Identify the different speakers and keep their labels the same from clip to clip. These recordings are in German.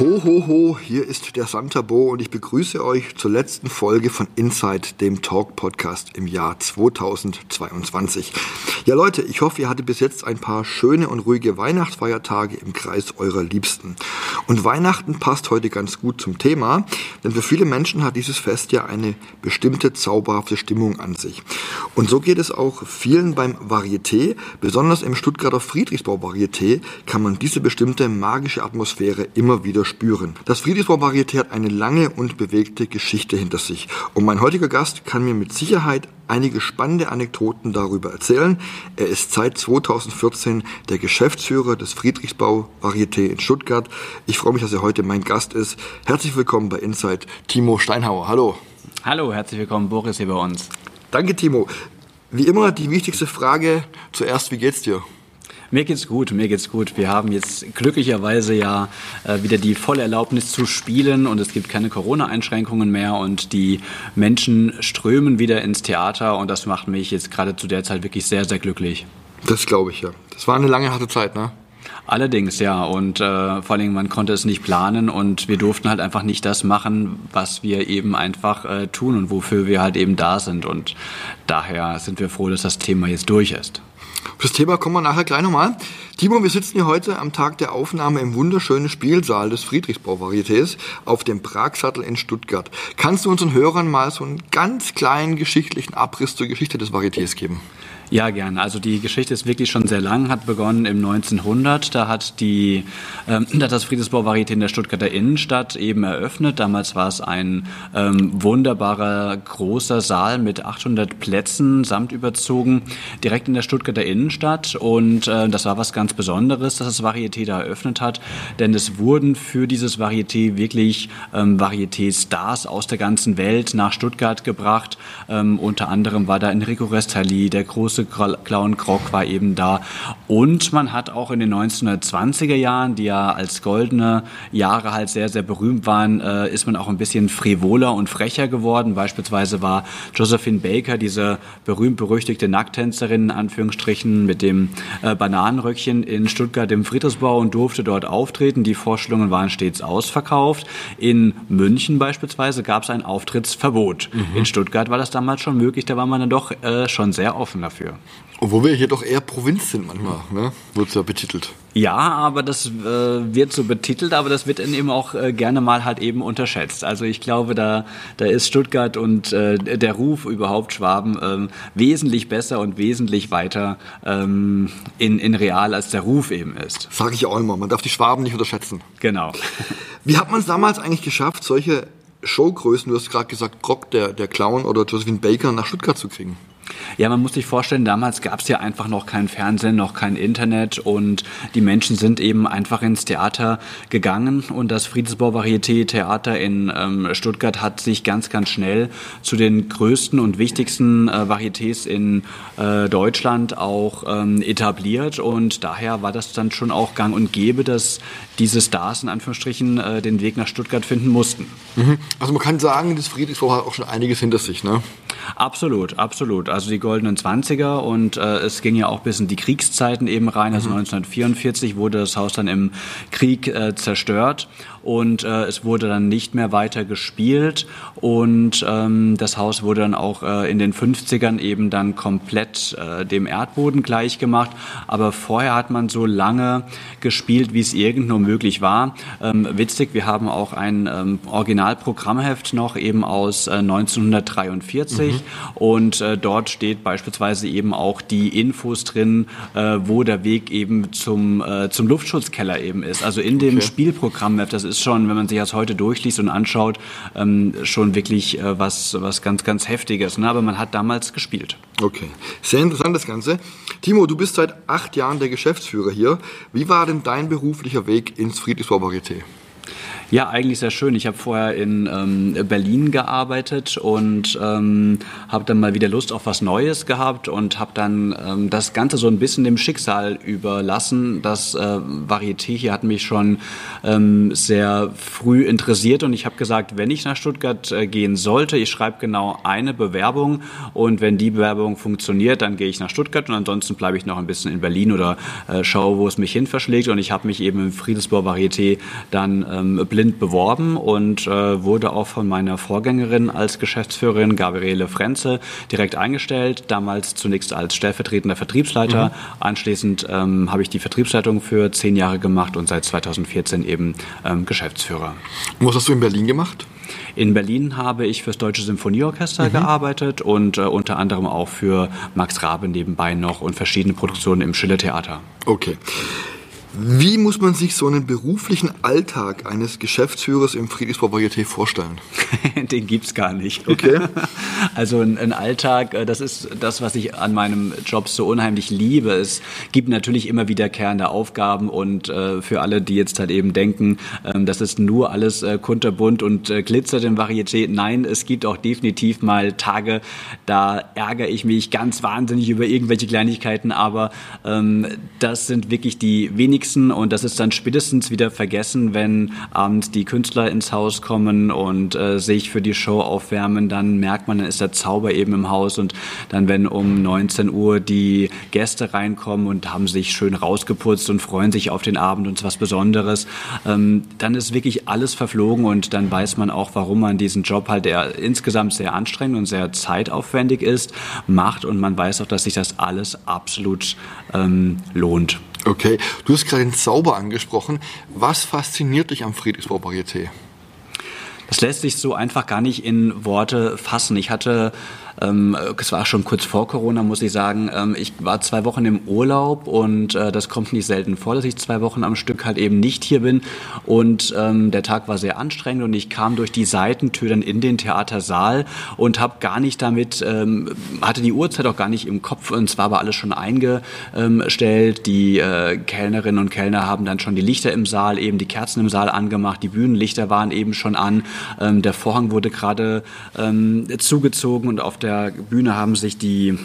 Speaker 1: Ho, ho, ho, hier ist der Santa Bo und ich begrüße euch zur letzten Folge von Inside, dem Talk-Podcast im Jahr 2022. Ja Leute, ich hoffe, ihr hattet bis jetzt ein paar schöne und ruhige Weihnachtsfeiertage im Kreis eurer Liebsten. Und Weihnachten passt heute ganz gut zum Thema, denn für viele Menschen hat dieses Fest ja eine bestimmte zauberhafte Stimmung an sich. Und so geht es auch vielen beim Varieté, besonders im Stuttgarter Friedrichsbau Varieté kann man diese bestimmte magische Atmosphäre immer wieder spüren. Das Friedrichsbau Varieté hat eine lange und bewegte Geschichte hinter sich. Und mein heutiger Gast kann mir mit Sicherheit einige spannende Anekdoten darüber erzählen. Er ist seit 2014 der Geschäftsführer des Friedrichsbau Varieté in Stuttgart. Ich freue mich, dass er heute mein Gast ist. Herzlich willkommen bei Inside, Timo Steinhauer. Hallo.
Speaker 2: Hallo, herzlich willkommen, Boris hier bei uns.
Speaker 1: Danke, Timo. Wie immer die wichtigste Frage zuerst, wie geht's dir?
Speaker 2: Mir geht's gut, mir geht's gut. Wir haben jetzt glücklicherweise ja äh, wieder die volle Erlaubnis zu spielen und es gibt keine Corona-Einschränkungen mehr und die Menschen strömen wieder ins Theater und das macht mich jetzt gerade zu der Zeit wirklich sehr, sehr glücklich.
Speaker 1: Das glaube ich ja. Das war eine lange, harte Zeit, ne?
Speaker 2: Allerdings, ja. Und äh, vor allem, man konnte es nicht planen und wir durften halt einfach nicht das machen, was wir eben einfach äh, tun und wofür wir halt eben da sind. Und daher sind wir froh, dass das Thema jetzt durch ist.
Speaker 1: Das Thema kommen wir nachher gleich nochmal. Timo, wir sitzen hier heute am Tag der Aufnahme im wunderschönen Spielsaal des Friedrichsbau-Varietés auf dem Pragsattel in Stuttgart. Kannst du unseren Hörern mal so einen ganz kleinen geschichtlichen Abriss zur Geschichte des Varietés geben?
Speaker 2: Ja, gerne. Also die Geschichte ist wirklich schon sehr lang, hat begonnen im 1900. Da hat die, ähm, hat das Friedensbau Varieté in der Stuttgarter Innenstadt eben eröffnet. Damals war es ein ähm, wunderbarer großer Saal mit 800 Plätzen, samt überzogen, direkt in der Stuttgarter Innenstadt. Und äh, das war was ganz Besonderes, dass das Varieté da eröffnet hat, denn es wurden für dieses Varieté wirklich ähm, Varieté-Stars aus der ganzen Welt nach Stuttgart gebracht. Ähm, unter anderem war da Enrico Restali, der große große Clown Krog war eben da. Und man hat auch in den 1920er Jahren, die ja als goldene Jahre halt sehr, sehr berühmt waren, äh, ist man auch ein bisschen frivoler und frecher geworden. Beispielsweise war Josephine Baker, diese berühmt-berüchtigte Nackttänzerin, in Anführungsstrichen, mit dem äh, Bananenröckchen in Stuttgart im Friedrichsbau und durfte dort auftreten. Die Vorstellungen waren stets ausverkauft. In München beispielsweise gab es ein Auftrittsverbot. Mhm. In Stuttgart war das damals schon möglich, da war man dann doch äh, schon sehr offen dafür dafür.
Speaker 1: Obwohl wir hier doch eher Provinz sind manchmal, ne? wird ja betitelt.
Speaker 2: Ja, aber das äh, wird so betitelt, aber das wird dann eben auch äh, gerne mal halt eben unterschätzt. Also ich glaube, da, da ist Stuttgart und äh, der Ruf überhaupt Schwaben ähm, wesentlich besser und wesentlich weiter ähm, in, in real, als der Ruf eben ist.
Speaker 1: Sage ich auch immer, man darf die Schwaben nicht unterschätzen.
Speaker 2: Genau.
Speaker 1: Wie hat man es damals eigentlich geschafft, solche Showgrößen, du hast gerade gesagt, Brock, der, der Clown oder Josephine Baker nach Stuttgart zu kriegen?
Speaker 2: Ja, man muss sich vorstellen, damals gab es ja einfach noch kein Fernsehen, noch kein Internet und die Menschen sind eben einfach ins Theater gegangen und das Friedensbau Varieté Theater in ähm, Stuttgart hat sich ganz, ganz schnell zu den größten und wichtigsten äh, Varietés in äh, Deutschland auch ähm, etabliert und daher war das dann schon auch gang und gäbe, dass diese Stars in Anführungsstrichen äh, den Weg nach Stuttgart finden mussten.
Speaker 1: Mhm. Also man kann sagen, das Friedrichsbau hat auch schon einiges hinter sich, ne?
Speaker 2: Absolut, absolut. Also die goldenen Zwanziger und äh, es ging ja auch bis in die Kriegszeiten eben rein. Also mhm. 1944 wurde das Haus dann im Krieg äh, zerstört und äh, es wurde dann nicht mehr weiter gespielt und ähm, das Haus wurde dann auch äh, in den 50ern eben dann komplett äh, dem Erdboden gleich gemacht. Aber vorher hat man so lange gespielt, wie es irgend nur möglich war. Ähm, witzig, wir haben auch ein ähm, Originalprogrammheft noch eben aus äh, 1943 mhm. und äh, dort steht beispielsweise eben auch die Infos drin, äh, wo der Weg eben zum, äh, zum Luftschutzkeller eben ist. Also in dem okay. Spielprogrammheft, das ist schon, wenn man sich das heute durchliest und anschaut, ähm, schon wirklich äh, was, was ganz, ganz Heftiges. Ne? Aber man hat damals gespielt.
Speaker 1: Okay, sehr interessant das Ganze. Timo, du bist seit acht Jahren der Geschäftsführer hier. Wie war denn dein beruflicher Weg ins Friedrichsbau Varieté?
Speaker 2: Ja, eigentlich sehr schön. Ich habe vorher in ähm, Berlin gearbeitet und ähm, habe dann mal wieder Lust auf was Neues gehabt und habe dann ähm, das Ganze so ein bisschen dem Schicksal überlassen. Das äh, Varieté hier hat mich schon ähm, sehr früh interessiert und ich habe gesagt, wenn ich nach Stuttgart äh, gehen sollte, ich schreibe genau eine Bewerbung und wenn die Bewerbung funktioniert, dann gehe ich nach Stuttgart und ansonsten bleibe ich noch ein bisschen in Berlin oder äh, schaue, wo es mich hin verschlägt und ich habe mich eben im Friedensbau Varieté dann ähm, blind beworben und äh, wurde auch von meiner Vorgängerin als Geschäftsführerin Gabriele Frenze direkt eingestellt. Damals zunächst als stellvertretender Vertriebsleiter. Mhm. Anschließend ähm, habe ich die Vertriebsleitung für zehn Jahre gemacht und seit 2014 eben ähm, Geschäftsführer.
Speaker 1: Und was hast du in Berlin gemacht?
Speaker 2: In Berlin habe ich fürs Deutsche Symphonieorchester mhm. gearbeitet und äh, unter anderem auch für Max Rabe nebenbei noch und verschiedene Produktionen im Schillertheater.
Speaker 1: Okay. Wie muss man sich so einen beruflichen Alltag eines Geschäftsführers im Friedrichsbau Varieté vorstellen?
Speaker 2: Den gibt's gar nicht.
Speaker 1: Okay.
Speaker 2: Also ein, ein, Alltag, äh, das ist das, was ich an meinem Job so unheimlich liebe. Es gibt natürlich immer wiederkehrende Aufgaben und äh, für alle, die jetzt halt eben denken, ähm, das ist nur alles äh, kunterbunt und äh, glitzert in Varieté. Nein, es gibt auch definitiv mal Tage, da ärgere ich mich ganz wahnsinnig über irgendwelche Kleinigkeiten, aber ähm, das sind wirklich die wenigsten wenigsten und das ist dann spätestens wieder vergessen, wenn abends die Künstler ins Haus kommen und äh, sich für die Show aufwärmen, dann merkt man, dann ist der Zauber eben im Haus und dann, wenn um 19 Uhr die Gäste reinkommen und haben sich schön rausgeputzt und freuen sich auf den Abend und was Besonderes, ähm, dann ist wirklich alles verflogen und dann weiß man auch, warum man diesen Job halt, der insgesamt sehr anstrengend und sehr zeitaufwendig ist, macht und man weiß auch, dass sich das alles absolut ähm, lohnt.
Speaker 1: Okay, du hast gerade den Zauber angesprochen. Was fasziniert dich am Friedrichsbau Varieté?
Speaker 2: Das lässt sich so einfach gar nicht in Worte fassen. Ich hatte ähm, es war schon kurz vor Corona, muss ich sagen. Ähm, ich war zwei Wochen im Urlaub und äh, das kommt nicht selten vor, dass ich zwei Wochen am Stück halt eben nicht hier bin. Und ähm, der Tag war sehr anstrengend und ich kam durch die Seitentür dann in den Theatersaal und habe gar nicht damit, ähm, hatte die Uhrzeit auch gar nicht im Kopf und zwar war alles schon eingestellt. Die äh, Kellnerinnen und Kellner haben dann schon die Lichter im Saal, eben die Kerzen im Saal angemacht, die Bühnenlichter waren eben schon an, ähm, der Vorhang wurde gerade ähm, zugezogen und auf der Bühne haben sich die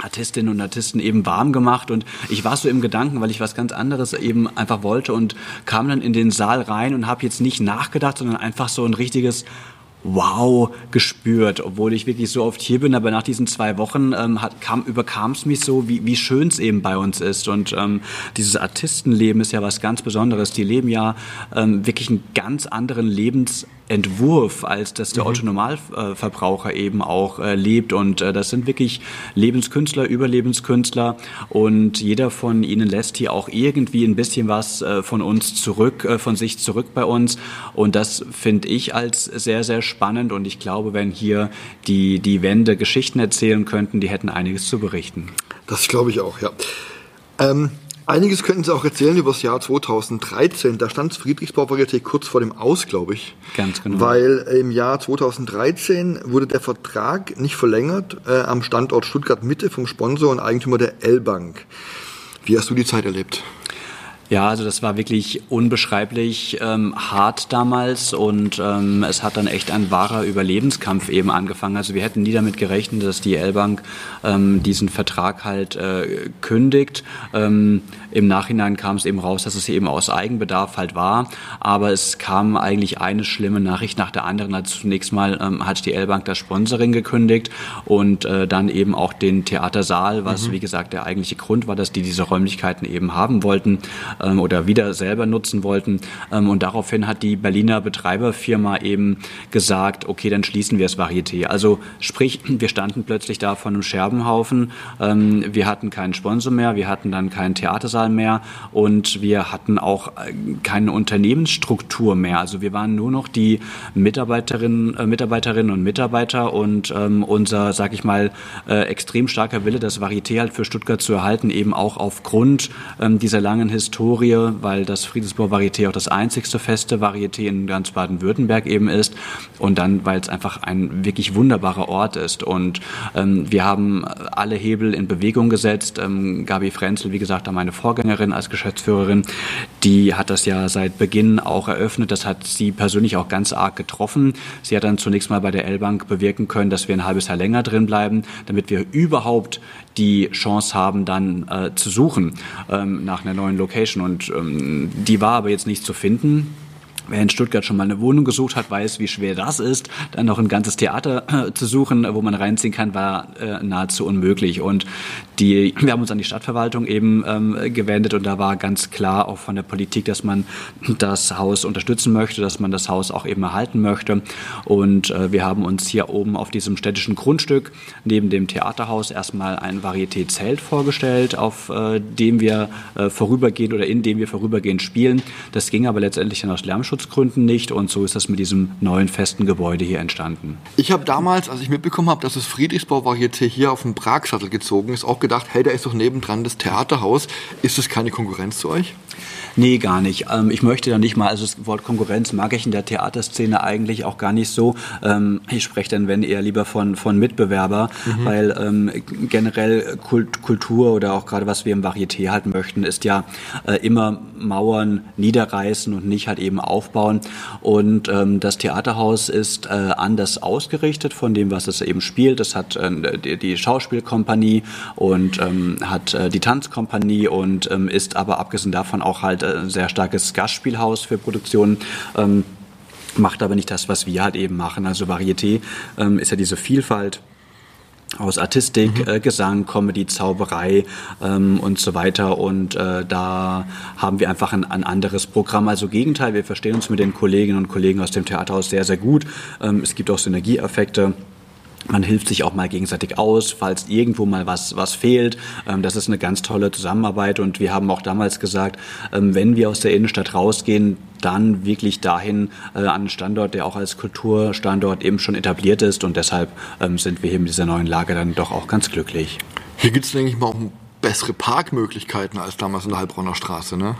Speaker 2: Artistinnen und Artisten eben warm gemacht und ich war so im Gedanken, weil ich was ganz anderes eben einfach wollte und kam dann in den Saal rein und habe jetzt nicht nachgedacht, sondern einfach so ein richtiges Wow gespürt, obwohl ich wirklich so oft hier bin. Aber nach diesen zwei Wochen ähm, hat, kam, überkam es mich so, wie, wie schön es eben bei uns ist. Und ähm, dieses Artistenleben ist ja was ganz Besonderes. Die leben ja ähm, wirklich einen ganz anderen Lebens Entwurf, als dass der mhm. Otto Normalverbraucher eben auch äh, lebt. Und äh, das sind wirklich Lebenskünstler, Überlebenskünstler. Und jeder von ihnen lässt hier auch irgendwie ein bisschen was äh, von uns zurück, äh, von sich zurück bei uns. Und das finde ich als sehr, sehr spannend. Und ich glaube, wenn hier die, die Wände Geschichten erzählen könnten, die hätten einiges zu berichten.
Speaker 1: Das glaube ich auch, ja. Ähm Einiges könnten Sie auch erzählen über das Jahr 2013. Da stand Friedrichsbau Varieté kurz vor dem Aus, glaube ich.
Speaker 2: Ganz genau.
Speaker 1: Weil im Jahr 2013 wurde der Vertrag nicht verlängert äh, am Standort Stuttgart Mitte vom Sponsor und Eigentümer der L-Bank. Wie hast du die Zeit erlebt?
Speaker 2: Ja, also das war wirklich unbeschreiblich ähm, hart damals und ähm, es hat dann echt ein wahrer Überlebenskampf eben angefangen. Also wir hätten nie damit gerechnet, dass die L-Bank ähm, diesen Vertrag halt äh, kündigt. Ähm, Im Nachhinein kam es eben raus, dass es eben aus Eigenbedarf halt war, aber es kam eigentlich eine schlimme Nachricht nach der anderen. Also zunächst mal ähm, hat die L-Bank das Sponsoring gekündigt und äh, dann eben auch den Theatersaal, was mhm. wie gesagt der eigentliche Grund war, dass die diese Räumlichkeiten eben haben wollten ähm, oder wieder selber nutzen wollten. Ähm, und daraufhin hat die Berliner Betreiberfirma eben gesagt, okay, dann schließen wir das Varieté. Also sprich, wir standen plötzlich da von einem Scherbenhaufen. Ähm, wir hatten keinen Sponsor mehr, wir hatten dann keinen Theatersaal mehr und wir hatten auch äh, keine Unternehmensstruktur mehr. Also wir waren nur noch die Mitarbeiterinnen, äh, Mitarbeiterinnen und Mitarbeiter und ähm, unser, sag ich mal, äh, extrem starker Wille, das Varieté halt für Stuttgart zu erhalten, eben auch aufgrund ähm, dieser langen Historie Historie, weil das Friedensburg Varieté auch das einzigste feste Varieté in ganz Baden-Württemberg eben ist und dann, weil es einfach ein wirklich wunderbarer Ort ist. Und ähm, wir haben alle Hebel in Bewegung gesetzt. Ähm, Gabi Frenzel, wie gesagt, meine Vorgängerin als Geschäftsführerin, die hat das ja seit Beginn auch eröffnet. Das hat sie persönlich auch ganz arg getroffen. Sie hat dann zunächst mal bei der L-Bank bewirken können, dass wir ein halbes Jahr länger drin bleiben, damit wir überhaupt die Chance haben, dann äh, zu suchen ähm, nach einer neuen Location. Und ähm, die war aber jetzt nicht zu finden. Wer in Stuttgart schon mal eine Wohnung gesucht hat, weiß, wie schwer das ist. Dann noch ein ganzes Theater äh, zu suchen, wo man reinziehen kann, war äh, nahezu unmöglich. Und die, wir haben uns an die Stadtverwaltung eben ähm, gewendet und da war ganz klar auch von der Politik, dass man das Haus unterstützen möchte, dass man das Haus auch eben erhalten möchte. Und äh, wir haben uns hier oben auf diesem städtischen Grundstück neben dem Theaterhaus erstmal ein Varieté-Zelt vorgestellt, auf dem wir vorübergehend oder in dem wir vorübergehend spielen. Das ging aber letztendlich dann aus Lärmschutz Datenschutzgründen nicht und so ist das mit diesem neuen festen Gebäude hier entstanden.
Speaker 1: Ich habe damals, als ich mitbekommen habe, dass das Friedrichsbau Varieté hier auf dem Pragsattel gezogen ist, auch gedacht, hey, da ist doch nebendran das Theaterhaus. Ist das keine Konkurrenz zu euch?
Speaker 2: Nee, gar nicht. Ähm, ich möchte da nicht mal, also das Wort Konkurrenz mag ich in der Theaterszene eigentlich auch gar nicht so. Ähm, ich spreche dann, wenn eher lieber von, von Mitbewerber, mhm. weil ähm, generell Kult, Kultur oder auch gerade was wir im Varieté halten möchten, ist ja äh, immer Mauern niederreißen und nicht halt eben aufbauen. Und ähm, das Theaterhaus ist äh, anders ausgerichtet von dem, was es eben spielt. Es hat äh, die, die Schauspielkompanie und ähm, hat äh, die Tanzkompanie und ähm, ist aber abgesehen davon auch halt äh, sehr starkes Gastspielhaus für Produktionen. Ähm, macht aber nicht das, was wir halt eben machen. Also Varieté ähm, ist ja diese Vielfalt aus Artistik, mhm. äh, Gesang, Comedy, Zauberei ähm, und so weiter. Und äh, da haben wir einfach ein, ein, anderes Programm. Also Gegenteil, wir verstehen uns mit den Kolleginnen und Kollegen aus dem Theaterhaus sehr, sehr gut. Ähm, es gibt auch Synergieeffekte. Man hilft sich auch mal gegenseitig aus, falls irgendwo mal was, was fehlt. Ähm, das ist eine ganz tolle Zusammenarbeit und wir haben auch damals gesagt, ähm, wenn wir aus der Innenstadt rausgehen, dann wirklich dahin äh, an einen Standort, der auch als Kulturstandort eben schon etabliert ist und deshalb ähm, sind wir hier mit dieser neuen Lage dann doch auch ganz glücklich.
Speaker 1: Hier gibt es, denke ich mal, auch bessere Parkmöglichkeiten als damals in der Heilbronner Straße, ne?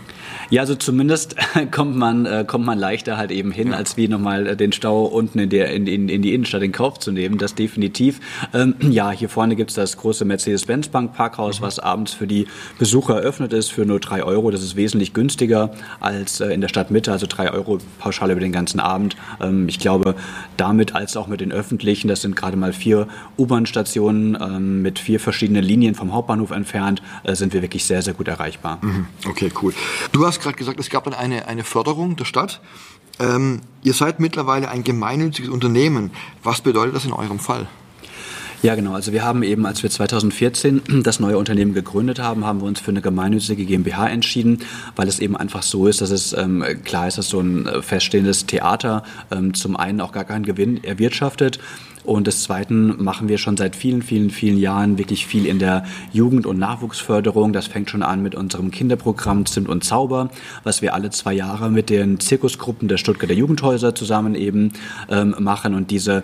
Speaker 2: Ja, also zumindest kommt man, äh, kommt man leichter halt eben hin, ja. als wie nochmal äh, den Stau unten in, der, in, in, in die Innenstadt in Kauf zu nehmen. Das definitiv. Ähm, ja, hier vorne gibt's das große Mercedes-Benz-Bank Parkhaus, mhm. was abends für die Besucher eröffnet ist für nur drei Euro. Das ist wesentlich günstiger als äh, in der Stadtmitte, also drei Euro Pauschale über den ganzen Abend. Ähm, ich glaube, damit als auch mit den öffentlichen, das sind gerade mal vier U-Bahn-Stationen ähm, mit vier verschiedenen Linien vom Hauptbahnhof entfernt entfernt, äh, sind wir wirklich sehr, sehr gut erreichbar.
Speaker 1: Mhm. Okay, cool. Du hast gerade gesagt, es gab dann eine, eine Förderung der Stadt. Ähm, ihr seid mittlerweile ein gemeinnütziges Unternehmen. Was bedeutet das in eurem Fall?
Speaker 2: Ja, genau. Also wir haben eben, als wir 2014 das neue Unternehmen gegründet haben, haben wir uns für eine gemeinnützige GmbH entschieden, weil es eben einfach so ist, dass es ähm, klar ist, dass so ein äh, feststehendes Theater ähm, zum einen auch gar keinen Gewinn erwirtschaftet und des Zweiten machen wir schon seit vielen, vielen, vielen Jahren wirklich viel in der Jugend- und Nachwuchsförderung. Das fängt schon an mit unserem Kinderprogramm Zimt und Zauber, was wir alle zwei Jahre mit den Zirkusgruppen der Stuttgarter Jugendhäuser zusammen eben ähm, machen. Und diese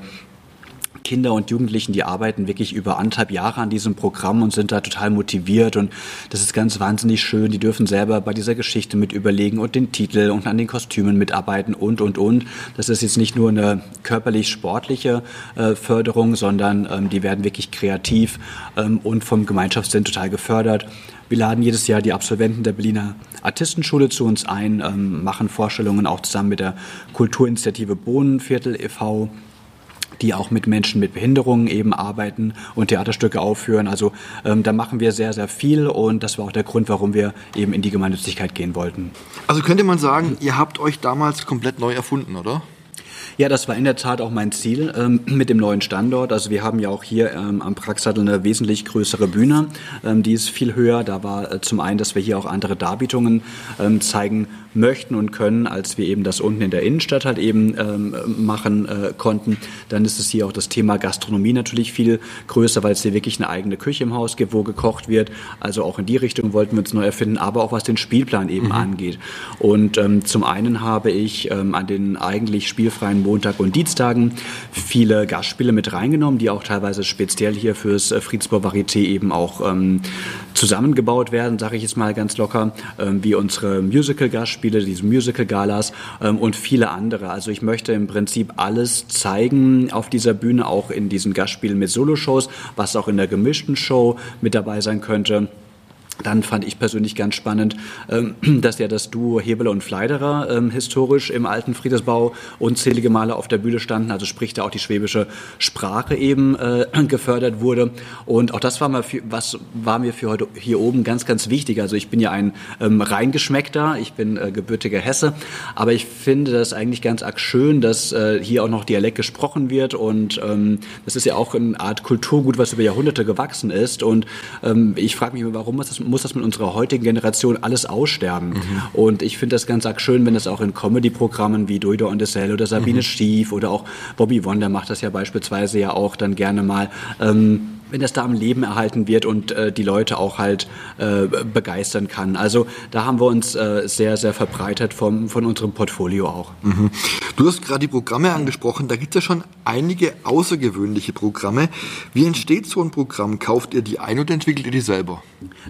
Speaker 2: Kinder und Jugendlichen, die arbeiten wirklich über anderthalb Jahre an diesem Programm und sind da total motiviert und das ist ganz wahnsinnig schön. Die dürfen selber bei dieser Geschichte mit überlegen und den Titel und an den Kostümen mitarbeiten und, und, und. Das ist jetzt nicht nur eine körperlich-sportliche äh, Förderung, sondern ähm, die werden wirklich kreativ ähm, und vom Gemeinschaftssinn total gefördert. Wir laden jedes Jahr die Absolventen der Berliner Artistenschule zu uns ein, ähm, machen Vorstellungen auch zusammen mit der Kulturinitiative Bohnenviertel e.V die auch mit Menschen mit Behinderungen eben arbeiten und Theaterstücke aufführen. Also ähm, da machen wir sehr, sehr viel und das war auch der Grund, warum wir eben in die Gemeinnützigkeit gehen wollten.
Speaker 1: Also könnte man sagen, ihr habt euch damals komplett neu erfunden, oder?
Speaker 2: Ja, das war in der Tat auch mein Ziel ähm, mit dem neuen Standort. Also wir haben ja auch hier ähm, am Praxsattel eine wesentlich größere Bühne. Ähm, die ist viel höher. Da war äh, zum einen, dass wir hier auch andere Darbietungen ähm, zeigen möchten und können, als wir eben das unten in der Innenstadt halt eben ähm, machen äh, konnten. Dann ist es hier auch das Thema Gastronomie natürlich viel größer, weil es hier wirklich eine eigene Küche im Haus gibt, wo gekocht wird. Also auch in die Richtung wollten wir uns neu erfinden, aber auch was den Spielplan eben mhm. angeht. Und ähm, zum einen habe ich an den eigentlich spielfreien an Montag und Dienstagen viele Gastspiele mit reingenommen, die auch teilweise speziell hier fürs äh, Friedensbau Varieté eben auch ähm, zusammengebaut werden, sage ich jetzt mal ganz locker, ähm, wie unsere Musical-Gastspiele, diese Musical-Galas ähm, und viele andere. Also ich möchte im Prinzip alles zeigen auf dieser Bühne, auch in diesen Gastspielen mit Soloshows, was auch in der gemischten Show mit dabei sein könnte. Dann fand ich persönlich ganz spannend, ähm, dass ja das Duo Hebeler und Fleiderer ähm, historisch im alten Friedensbau unzählige Male auf der Bühne standen, also sprich da auch die schwäbische Sprache eben äh, gefördert wurde. Und auch das war, mal für, was war mir für heute hier oben ganz, ganz wichtig. Also ich bin ja ein ähm, reingeschmeckter, ich bin äh, gebürtiger Hesse, aber ich finde das eigentlich ganz arg schön, dass äh, hier auch noch Dialekt gesprochen wird und das ist ja auch eine Art Kulturgut, was über Jahrhunderte gewachsen ist. Und ich frage mich, warum ist das muss das mit unserer heutigen Generation alles aussterben. Mhm. Und ich finde das ganz arg schön, wenn das auch in Comedy-Programmen wie Duido und Dessel oder Sabine mhm. Stief oder auch Bobby Wonder macht das ja beispielsweise ja auch dann gerne mal. Ähm, wenn das da am Leben erhalten wird und äh, die Leute auch halt äh, begeistern kann. Also da haben wir uns äh, sehr, sehr verbreitet vom, von unserem Portfolio auch.
Speaker 1: Mhm. Du hast gerade die Programme angesprochen, da gibt es ja schon einige außergewöhnliche Programme. Wie entsteht so ein Programm? Kauft ihr die ein oder entwickelt ihr die selber?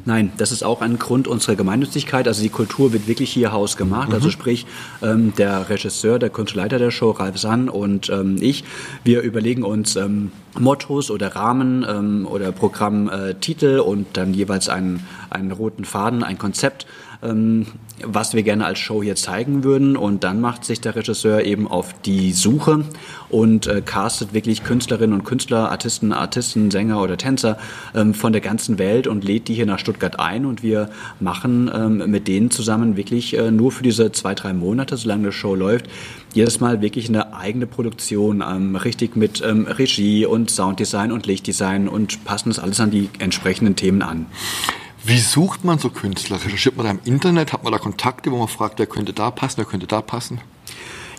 Speaker 2: Nein, das ist auch ein Grund unserer Gemeinnützigkeit. Also die Kultur wird wirklich hier Haus gemacht. Also mhm. Also sprich, ähm, der Regisseur, der Kunstleiter der Show, Ralf Sann und ähm, ich, wir überlegen uns ähm, Mottos oder Rahmen ähm, oder Programmtitel und dann jeweils einen, einen roten Faden, ein Konzept. Ähm, was wir gerne als Show hier zeigen würden. Und dann macht sich der Regisseur eben auf die Suche und äh, castet wirklich Künstlerinnen und Künstler, Artisten, Artisten, Sänger oder Tänzer ähm, von der ganzen Welt und lädt die hier nach Stuttgart ein. Und wir machen ähm, mit denen zusammen wirklich äh, nur für diese zwei, drei Monate, solange die Show läuft, jedes Mal wirklich eine eigene Produktion, ähm, richtig mit ähm, Regie und Sounddesign und Lichtdesign und passen das alles an die entsprechenden Themen an.
Speaker 1: Wie sucht man so Künstler? Recherchiert man da im Internet? Hat man da Kontakte, wo man fragt, wer könnte da passen, wer könnte da passen?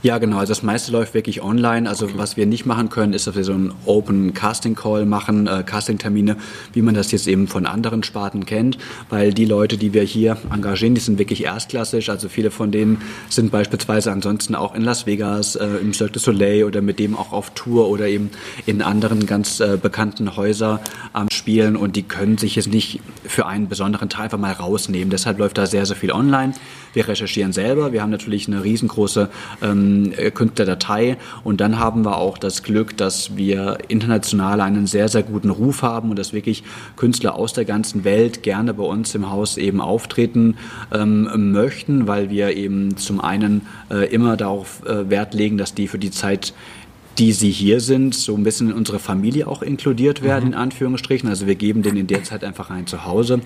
Speaker 2: Ja, genau. Also das meiste läuft wirklich online. Also okay. was wir nicht machen können, ist, dass wir so einen Open Casting Call machen, äh, Casting-Termine, wie man das jetzt eben von anderen Sparten kennt, weil die Leute, die wir hier engagieren, die sind wirklich erstklassig. Also viele von denen sind beispielsweise ansonsten auch in Las Vegas, äh, im Cirque du Soleil oder mit dem auch auf Tour oder eben in anderen ganz äh, bekannten Häusern am Spielen und die können sich jetzt nicht für einen besonderen Teil einfach mal rausnehmen. Deshalb läuft da sehr, sehr viel online. Wir recherchieren selber. Wir haben natürlich eine riesengroße ähm, Künstlerdatei und dann haben wir auch das Glück, dass wir international einen sehr, sehr guten Ruf haben und dass wirklich Künstler aus der ganzen Welt gerne bei uns im Haus eben auftreten ähm, möchten, weil wir eben zum einen äh, immer darauf äh, Wert legen, dass die für die Zeit die sie hier sind, so ein bisschen in unsere Familie auch inkludiert werden, mhm. in Anführungsstrichen. Also wir geben denen in der Zeit einfach ein Zuhause.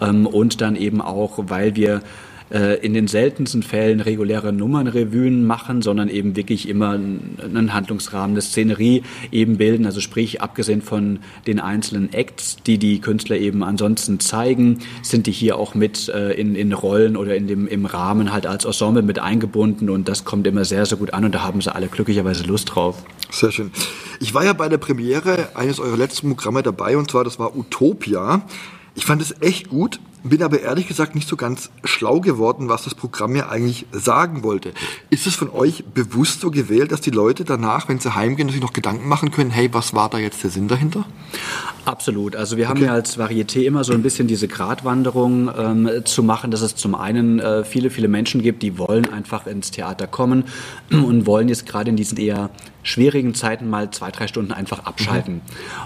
Speaker 2: Ähm, und dann eben auch, weil wir äh, in den seltensten Fällen reguläre Nummernrevuen machen, sondern eben wirklich immer einen Handlungsrahmen, eine Szenerie eben bilden. Also sprich, abgesehen von den einzelnen Acts, die die Künstler eben ansonsten zeigen, sind die hier auch mit äh, in, in Rollen oder in dem, im Rahmen halt als Ensemble mit eingebunden und das kommt immer sehr, sehr gut an und da haben sie alle glücklicherweise Lust drauf.
Speaker 1: Sehr schön. Ich war ja bei der Premiere eines eurer letzten Programme dabei und zwar das war Utopia. Ich fand es echt gut, bin aber ehrlich gesagt nicht so ganz schlau geworden, was das Programm ja eigentlich sagen wollte. Ist es von euch bewusst so gewählt, dass die Leute danach, wenn sie heimgehen, sich noch Gedanken machen können, hey, was war da jetzt der Sinn dahinter?
Speaker 2: Absolut. Also wir haben okay. ja als Varieté immer so ein bisschen diese Gratwanderung ähm, zu machen, dass es zum einen äh, viele, viele Menschen gibt, die wollen einfach ins Theater kommen und wollen jetzt gerade in diesen eher schwierigen Zeiten mal zwei, drei Stunden einfach abschalten.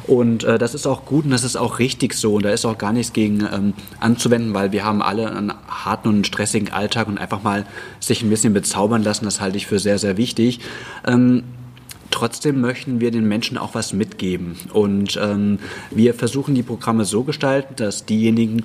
Speaker 2: Mhm. Und äh, das ist auch gut und das ist auch richtig so. Und da ist auch gar nichts gegen ähm, anzuwenden, weil wir haben alle einen harten und stressigen Alltag und einfach mal sich ein bisschen bezaubern lassen, das halte ich für sehr, sehr wichtig. Ähm, Trotzdem möchten wir den Menschen auch was mitgeben. Und ähm, wir versuchen die Programme so gestalten, dass diejenigen,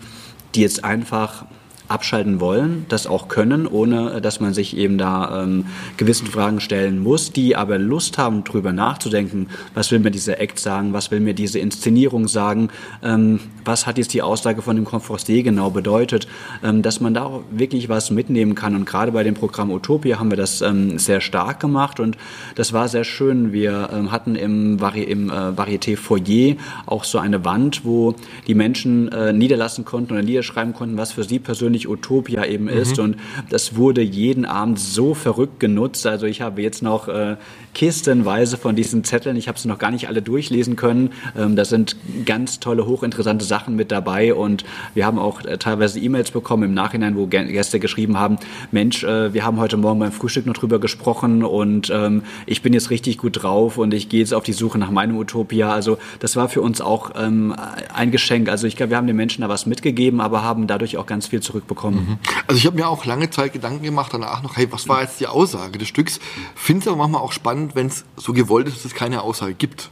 Speaker 2: die jetzt einfach abschalten wollen, das auch können, ohne dass man sich eben da ähm, gewissen Fragen stellen muss, die aber Lust haben, drüber nachzudenken, was will mir dieser Act sagen, was will mir diese Inszenierung sagen, ähm, was hat jetzt die Aussage von dem Confortier genau bedeutet, ähm, dass man da auch wirklich was mitnehmen kann. Und gerade bei dem Programm Utopia haben wir das ähm, sehr stark gemacht. Und das war sehr schön. Wir ähm, hatten im, Vari im äh, Varieté Foyer auch so eine Wand, wo die Menschen äh, niederlassen konnten oder niederschreiben konnten, was für sie persönlich persönlich Utopia eben ist. Und das wurde jeden Abend so verrückt genutzt. Also ich habe jetzt noch äh, kistenweise von diesen Zetteln. Ich habe sie noch gar nicht alle durchlesen können. Ähm, da sind ganz tolle, hochinteressante Sachen mit dabei und wir haben auch äh, teilweise E-Mails bekommen im Nachhinein, wo Gäste geschrieben haben, Mensch, äh, wir haben heute Morgen beim Frühstück noch drüber gesprochen und ähm, ich bin jetzt richtig gut drauf und ich gehe jetzt auf die Suche nach meinem Utopia. Also das war für uns auch ähm, ein Geschenk. Also ich glaube, wir haben den Menschen da was mitgegeben, aber haben dadurch auch ganz viel zurückbekommen. Mhm.
Speaker 1: Also ich habe mir auch lange Zeit Gedanken gemacht danach noch, hey, was war jetzt die Aussage des Stücks? Finde es aber manchmal auch spannend, spannend, wenn es so gewollt ist, dass es keine Aussage gibt.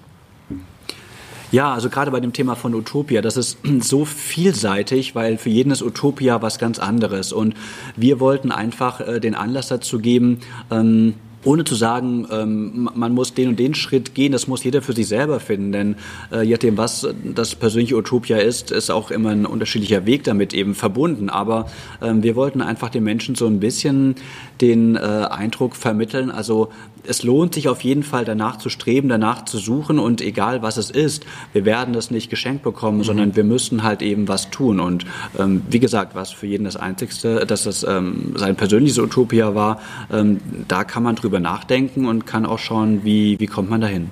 Speaker 2: Ja, also gerade bei dem Thema von Utopia, das ist so vielseitig, weil für jeden ist Utopia was ganz anderes. Und wir wollten einfach äh, den Anlass dazu geben, ähm, ohne zu sagen, ähm, man muss den und den Schritt gehen, das muss jeder für sich selber finden. Denn äh, je nachdem, was das persönliche Utopia ist, ist auch immer ein unterschiedlicher Weg damit eben verbunden. Aber ähm, wir wollten einfach den Menschen so ein bisschen den äh, Eindruck vermitteln, also es lohnt sich auf jeden Fall danach zu streben, danach zu suchen und egal was es ist, wir werden das nicht geschenkt bekommen, mhm. sondern wir müssen halt eben was tun. Und ähm, wie gesagt, was für jeden das Einzigste, dass das ähm, sein persönliches Utopia war, ähm, da kann man drüber nachdenken und kann auch schauen, wie, wie kommt man dahin.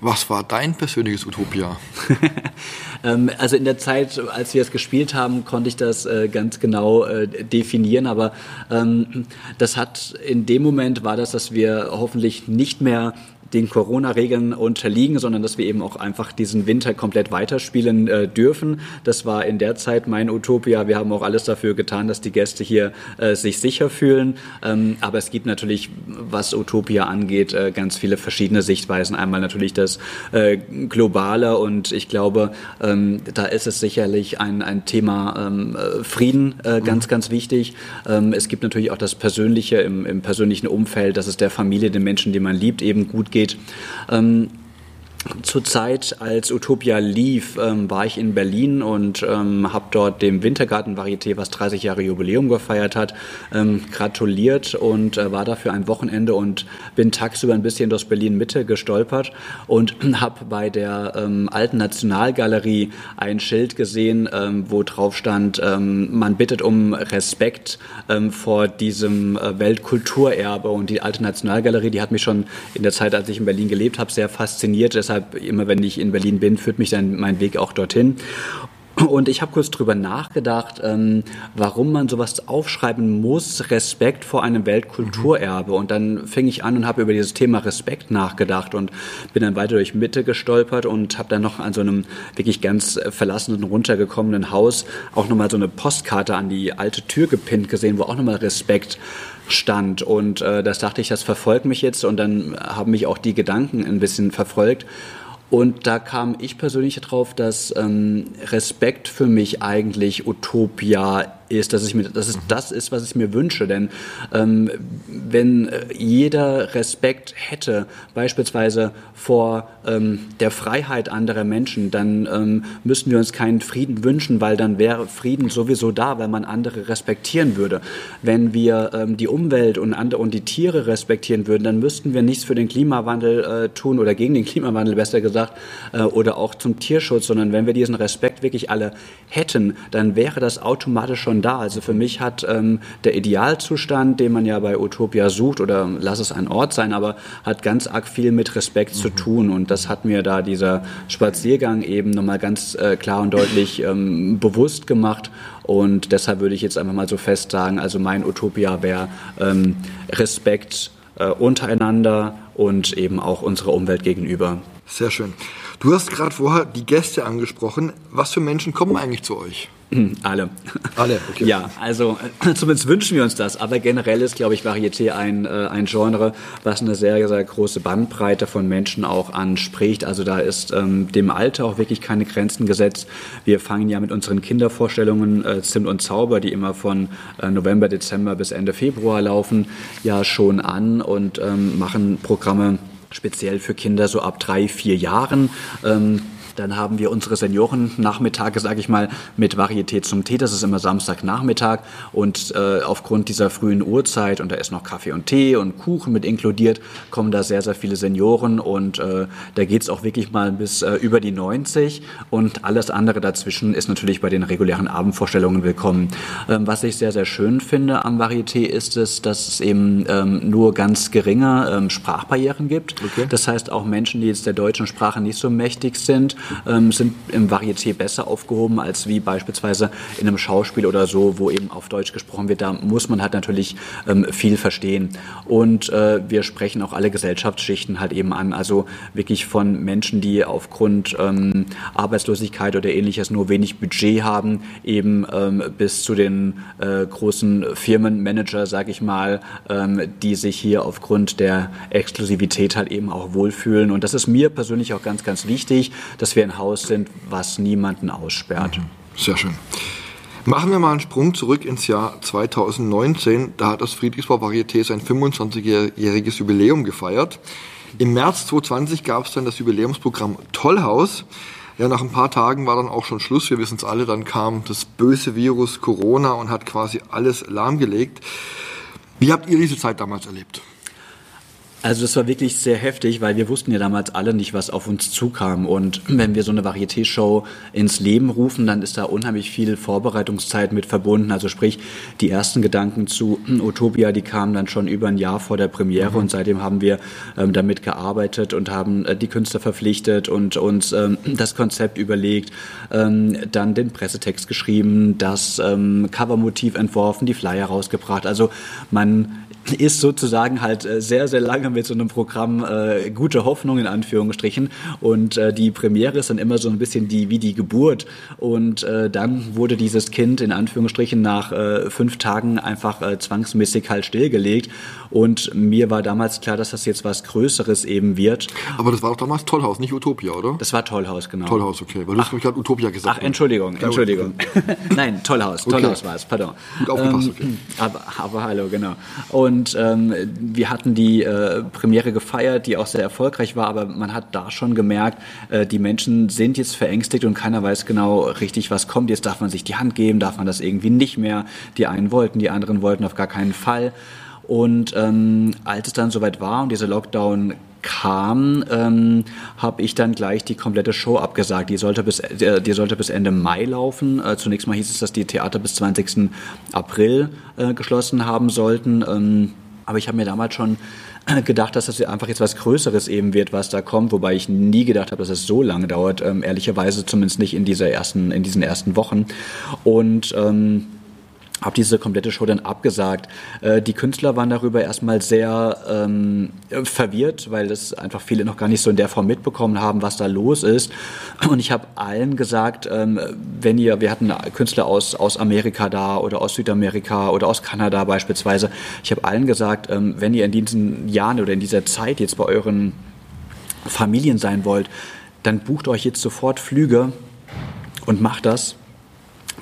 Speaker 1: Was war dein persönliches Utopia?
Speaker 2: Ähm, also in der Zeit, als wir es gespielt haben, konnte ich das äh, ganz genau äh, definieren, aber ähm, das hat in dem Moment war das, dass wir hoffentlich nicht mehr den Corona-Regeln unterliegen, sondern dass wir eben auch einfach diesen Winter komplett weiterspielen äh, dürfen. Das war in der Zeit mein Utopia. Wir haben auch alles dafür getan, dass die Gäste hier äh, sich sicher fühlen. Ähm, aber es gibt natürlich, was Utopia angeht, äh, ganz viele verschiedene Sichtweisen. Einmal natürlich das äh, Globale und ich glaube, ähm, da ist es sicherlich ein, ein Thema ähm, äh, Frieden äh, ganz, mhm. ganz wichtig. Ähm, es gibt natürlich auch das Persönliche im, im persönlichen Umfeld, dass es der Familie, den Menschen, die man liebt, eben gut geht geht. Ähm, zur Zeit, als Utopia lief, ähm, war ich in Berlin und ähm, habe dort dem Wintergarten Varieté, was 30 Jahre Jubiläum gefeiert hat, ähm, gratuliert und äh, war dafür ein Wochenende und bin tagsüber ein bisschen durch Berlin Mitte gestolpert und habe bei der ähm, alten Nationalgalerie ein Schild gesehen, ähm, wo drauf stand, ähm, man bittet um Respekt vor diesem äh, Weltkulturerbe und die alte Nationalgalerie, die hat mich schon in der Zeit, als ich in Berlin gelebt habe, sehr fasziniert. Deshalb deshalb, immer wenn ich in Berlin bin, führt mich dann mein Weg auch dorthin. Und ich habe kurz drüber nachgedacht, ähm, warum man sowas aufschreiben muss, Respekt vor einem Weltkulturerbe. Und dann fing ich an und habe über dieses Thema Respekt nachgedacht und bin dann weiter durch Mitte gestolpert und habe dann noch an so einem wirklich ganz verlassenen, runtergekommenen Haus auch nochmal so eine Postkarte an die alte Tür gepinnt gesehen, wo auch nochmal Respekt stand. Und äh, das dachte ich, das verfolgt mich jetzt. Und dann haben mich auch die Gedanken ein bisschen verfolgt. Und da kam ich persönlich drauf, dass ähm, Respekt für mich eigentlich Utopia ist, dass, ich mir, dass es das ist, was ich mir wünsche. Denn ähm, wenn jeder Respekt hätte, beispielsweise vor ähm, der Freiheit anderer Menschen, dann ähm, müssten wir uns keinen Frieden wünschen, weil dann wäre Frieden sowieso da, weil man andere respektieren würde. Wenn wir ähm, die Umwelt und, andere, und die Tiere respektieren würden, dann müssten wir nichts für den Klimawandel äh, tun oder gegen den Klimawandel besser gesagt äh, oder auch zum Tierschutz, sondern wenn wir diesen Respekt wirklich alle hätten, dann wäre das automatisch schon da. Also für mich hat ähm, der Idealzustand, den man ja bei Utopia sucht, oder lass es ein Ort sein, aber hat ganz arg viel mit Respekt mhm. zu tun. Und das hat mir da dieser Spaziergang eben nochmal ganz äh, klar und deutlich ähm, bewusst gemacht. Und deshalb würde ich jetzt einfach mal so fest sagen, also mein Utopia wäre ähm, Respekt äh, untereinander und eben auch unserer Umwelt gegenüber.
Speaker 1: Sehr schön. Du hast gerade vorher die Gäste angesprochen. Was für Menschen kommen eigentlich zu euch?
Speaker 2: Alle.
Speaker 1: Alle, okay.
Speaker 2: Ja, also zumindest wünschen wir uns das. Aber generell ist, glaube ich, Varieté ein, äh, ein Genre, was eine sehr, sehr große Bandbreite von Menschen auch anspricht. Also da ist ähm, dem Alter auch wirklich keine Grenzen gesetzt. Wir fangen ja mit unseren Kindervorstellungen äh, Zimt und Zauber, die immer von äh, November, Dezember bis Ende Februar laufen, ja schon an und ähm, machen Programme speziell für Kinder so ab drei, vier Jahren. Ähm, Dann haben wir unsere Seniorennachmittage, sage ich mal, mit Varietät zum Tee. Das ist immer Samstagnachmittag. Und äh, aufgrund dieser frühen Uhrzeit, und da ist noch Kaffee und Tee und Kuchen mit inkludiert, kommen da sehr, sehr viele Senioren. Und äh, da geht es auch wirklich mal bis äh, über die 90. Und alles andere dazwischen ist natürlich bei den regulären Abendvorstellungen willkommen. Ähm, was ich sehr, sehr schön finde am Varieté ist es, dass es eben ähm, nur ganz geringe ähm, Sprachbarrieren gibt. Okay. Das heißt, auch Menschen, die jetzt der deutschen Sprache nicht so mächtig sind, ähm, sind im Varieté besser aufgehoben als wie beispielsweise in einem Schauspiel oder so, wo eben auf Deutsch gesprochen wird. Da muss man halt natürlich ähm, viel verstehen. Und äh, wir sprechen auch alle Gesellschaftsschichten halt eben an. Also wirklich von Menschen, die aufgrund ähm, Arbeitslosigkeit oder ähnliches nur wenig Budget haben, eben ähm, bis zu den äh, großen Firmenmanager, sage ich mal, ähm, die sich hier aufgrund der Exklusivität halt eben auch wohlfühlen. Und das ist mir persönlich auch ganz, ganz wichtig, dass wir ein Haus sind, was niemanden aussperrt. Mhm.
Speaker 1: Sehr schön. Machen wir mal einen Sprung zurück ins Jahr 2019. Da hat das Friedrichsbau Varieté sein 25-jähriges Jubiläum gefeiert. Im März 2020 gab es dann das Jubiläumsprogramm Tollhaus. Ja, nach ein paar Tagen war dann auch schon Schluss. Wir wissen es alle. Dann kam das böse Virus Corona und hat quasi alles lahmgelegt. Wie habt ihr diese Zeit damals erlebt?
Speaker 2: Also das war wirklich sehr heftig, weil wir wussten ja damals alle nicht, was auf uns zukam. Und wenn wir so eine Varieté-Show ins Leben rufen, dann ist da unheimlich viel Vorbereitungszeit mit verbunden. Also sprich, die ersten Gedanken zu Utopia, die kamen dann schon über ein Jahr vor der Premiere mhm. und seitdem haben wir ähm, damit gearbeitet und haben äh, die Künstler verpflichtet und uns ähm, das Konzept überlegt, ähm, dann den Pressetext geschrieben, das ähm, Covermotiv entworfen, die Flyer rausgebracht. Also man ist sozusagen halt äh, sehr, sehr lange mit so einem Programm äh, gute Hoffnung in Anführungsstrichen. Und äh, die Premiere ist dann immer so ein bisschen die wie die Geburt. Und äh, dann wurde dieses Kind in Anführungsstrichen nach äh, fünf Tagen einfach äh, zwangsmäßig halt stillgelegt. Und mir war damals klar, dass das jetzt was Größeres eben wird.
Speaker 1: Aber das war doch damals Tollhaus, nicht Utopia, oder?
Speaker 2: Das war Tollhaus, genau.
Speaker 1: Tollhaus, okay. Weil du hast mich gerade Utopia gesagt.
Speaker 2: Ach, Entschuldigung, Entschuldigung. Nein, Tollhaus, Tollhaus okay. war es, pardon. Gut aufgepasst, ähm, okay. Aber, aber hallo, genau. Und ähm, wir hatten die äh, Premiere gefeiert, die auch sehr erfolgreich war, aber man hat da schon gemerkt, äh, die Menschen sind jetzt verängstigt und keiner weiß genau richtig, was kommt. Jetzt darf man sich die Hand geben, darf man das irgendwie nicht mehr. Die einen wollten, die anderen wollten auf gar keinen Fall. Und ähm, als es dann soweit war und dieser Lockdown kam, ähm, habe ich dann gleich die komplette Show abgesagt. Die sollte bis, äh, die sollte bis Ende Mai laufen. Äh, zunächst mal hieß es, dass die Theater bis 20. April äh, geschlossen haben sollten. Ähm, aber ich habe mir damals schon äh, gedacht, dass das einfach jetzt was Größeres eben wird, was da kommt, wobei ich nie gedacht habe, dass es so lange dauert, ähm, ehrlicherweise zumindest nicht in dieser ersten, in diesen ersten Wochen. Und ähm, habe diese komplette Show dann abgesagt. Äh, die Künstler waren darüber erstmal sehr ähm, verwirrt, weil das einfach viele noch gar nicht so in der Form mitbekommen haben, was da los ist. Und ich habe allen gesagt, ähm, wenn ihr, wir hatten Künstler aus, aus Amerika da oder aus Südamerika oder aus Kanada beispielsweise, ich habe allen gesagt, ähm, wenn ihr in diesen Jahren oder in dieser Zeit jetzt bei euren Familien sein wollt, dann bucht euch jetzt sofort Flüge und macht das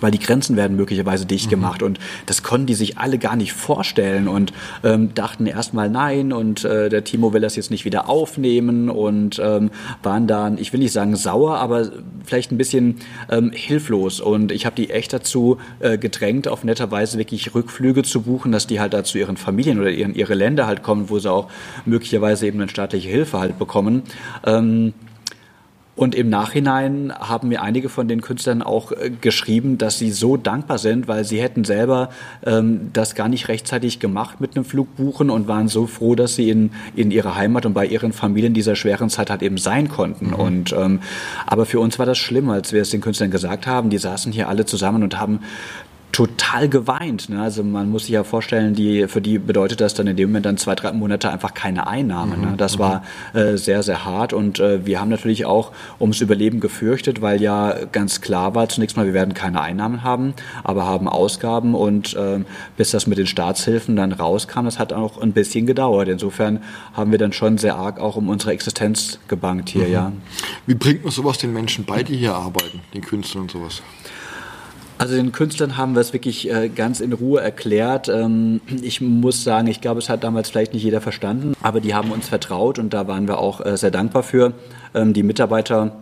Speaker 2: weil die Grenzen werden möglicherweise dicht mhm. gemacht und das konnten die sich alle gar nicht vorstellen und ähm, dachten erstmal nein und äh, der Timo will das jetzt nicht wieder aufnehmen und ähm, waren dann, ich will nicht sagen sauer, aber vielleicht ein bisschen ähm, hilflos und ich habe die echt dazu äh, gedrängt, auf netter Weise wirklich Rückflüge zu buchen, dass die halt da zu ihren Familien oder ihren, ihre Länder halt kommen, wo sie auch möglicherweise eben eine staatliche Hilfe halt bekommen. Ähm, und im Nachhinein haben mir einige von den Künstlern auch äh, geschrieben, dass sie so dankbar sind, weil sie hätten selber ähm, das gar nicht rechtzeitig gemacht mit einem Flugbuchen und waren so froh, dass sie in, in ihrer Heimat und bei ihren Familien dieser schweren Zeit halt eben sein konnten. Mhm. Und ähm, aber für uns war das schlimm, als wir es den Künstlern gesagt haben. Die saßen hier alle zusammen und haben total geweint. Ne? Also man muss sich ja vorstellen, die, für die bedeutet das dann in dem Moment dann zwei, drei Monate einfach keine Einnahme. Ne? Mhm, das war mhm. äh, sehr, sehr hart und äh, wir haben natürlich auch ums Überleben gefürchtet, weil ja ganz klar war zunächst mal, wir werden keine Einnahmen haben, aber haben Ausgaben und äh, bis das mit den Staatshilfen dann rauskam, das hat auch ein bisschen gedauert. Insofern haben wir dann schon sehr arg auch um unsere Existenz gebankt hier, mhm. ja.
Speaker 1: Wie bringt man sowas den Menschen bei, die hier arbeiten, den Künstlern und sowas?
Speaker 2: Also den Künstlern haben wir es wirklich äh, ganz in Ruhe erklärt. Ähm, ich muss sagen, ich glaube, es hat damals vielleicht nicht jeder verstanden, aber die haben uns vertraut und da waren wir auch äh, sehr dankbar für. Ähm, die Mitarbeiter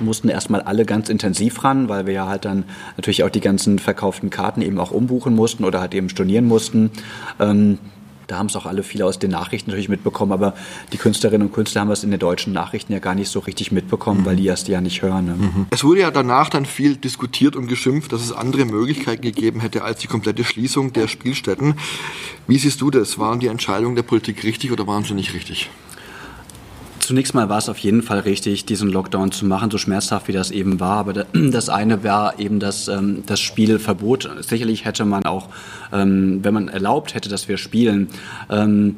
Speaker 2: mussten erstmal alle ganz intensiv ran, weil wir ja halt dann natürlich auch die ganzen verkauften Karten eben auch umbuchen mussten oder halt eben stornieren mussten. Ähm, da haben es auch alle viele aus den Nachrichten natürlich mitbekommen, aber die Künstlerinnen und Künstler haben es in den deutschen Nachrichten ja gar nicht so richtig mitbekommen, mhm. weil die erst ja nicht hören. Ne?
Speaker 1: Mhm. Es wurde ja danach dann viel diskutiert und geschimpft, dass es andere Möglichkeiten gegeben hätte als die komplette Schließung der Spielstätten. Wie siehst du das? Waren die Entscheidungen der Politik richtig oder waren sie nicht richtig?
Speaker 2: Zunächst mal war es auf jeden Fall richtig, diesen Lockdown zu machen, so schmerzhaft wie das eben war. Aber das eine war eben das, ähm, das Spielverbot. Sicherlich hätte man auch, ähm, wenn man erlaubt hätte, dass wir spielen, ähm,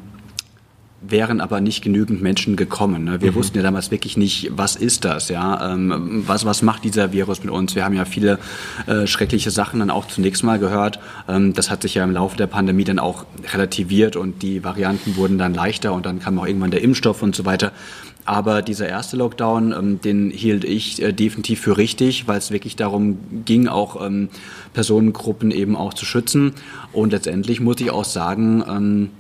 Speaker 2: wären aber nicht genügend Menschen gekommen. Ne? Wir mhm. wussten ja damals wirklich nicht, was ist das, ja, ähm, was, was macht dieser Virus mit uns? Wir haben ja viele äh, schreckliche Sachen dann auch zunächst mal gehört. Ähm, das hat sich ja im Laufe der Pandemie dann auch relativiert und die Varianten wurden dann leichter und dann kam auch irgendwann der Impfstoff und so weiter. Aber dieser erste Lockdown, ähm, den hielt ich äh, definitiv für richtig, weil es wirklich darum ging, auch ähm, Personengruppen eben auch zu schützen. Und letztendlich muss ich auch sagen, ähm,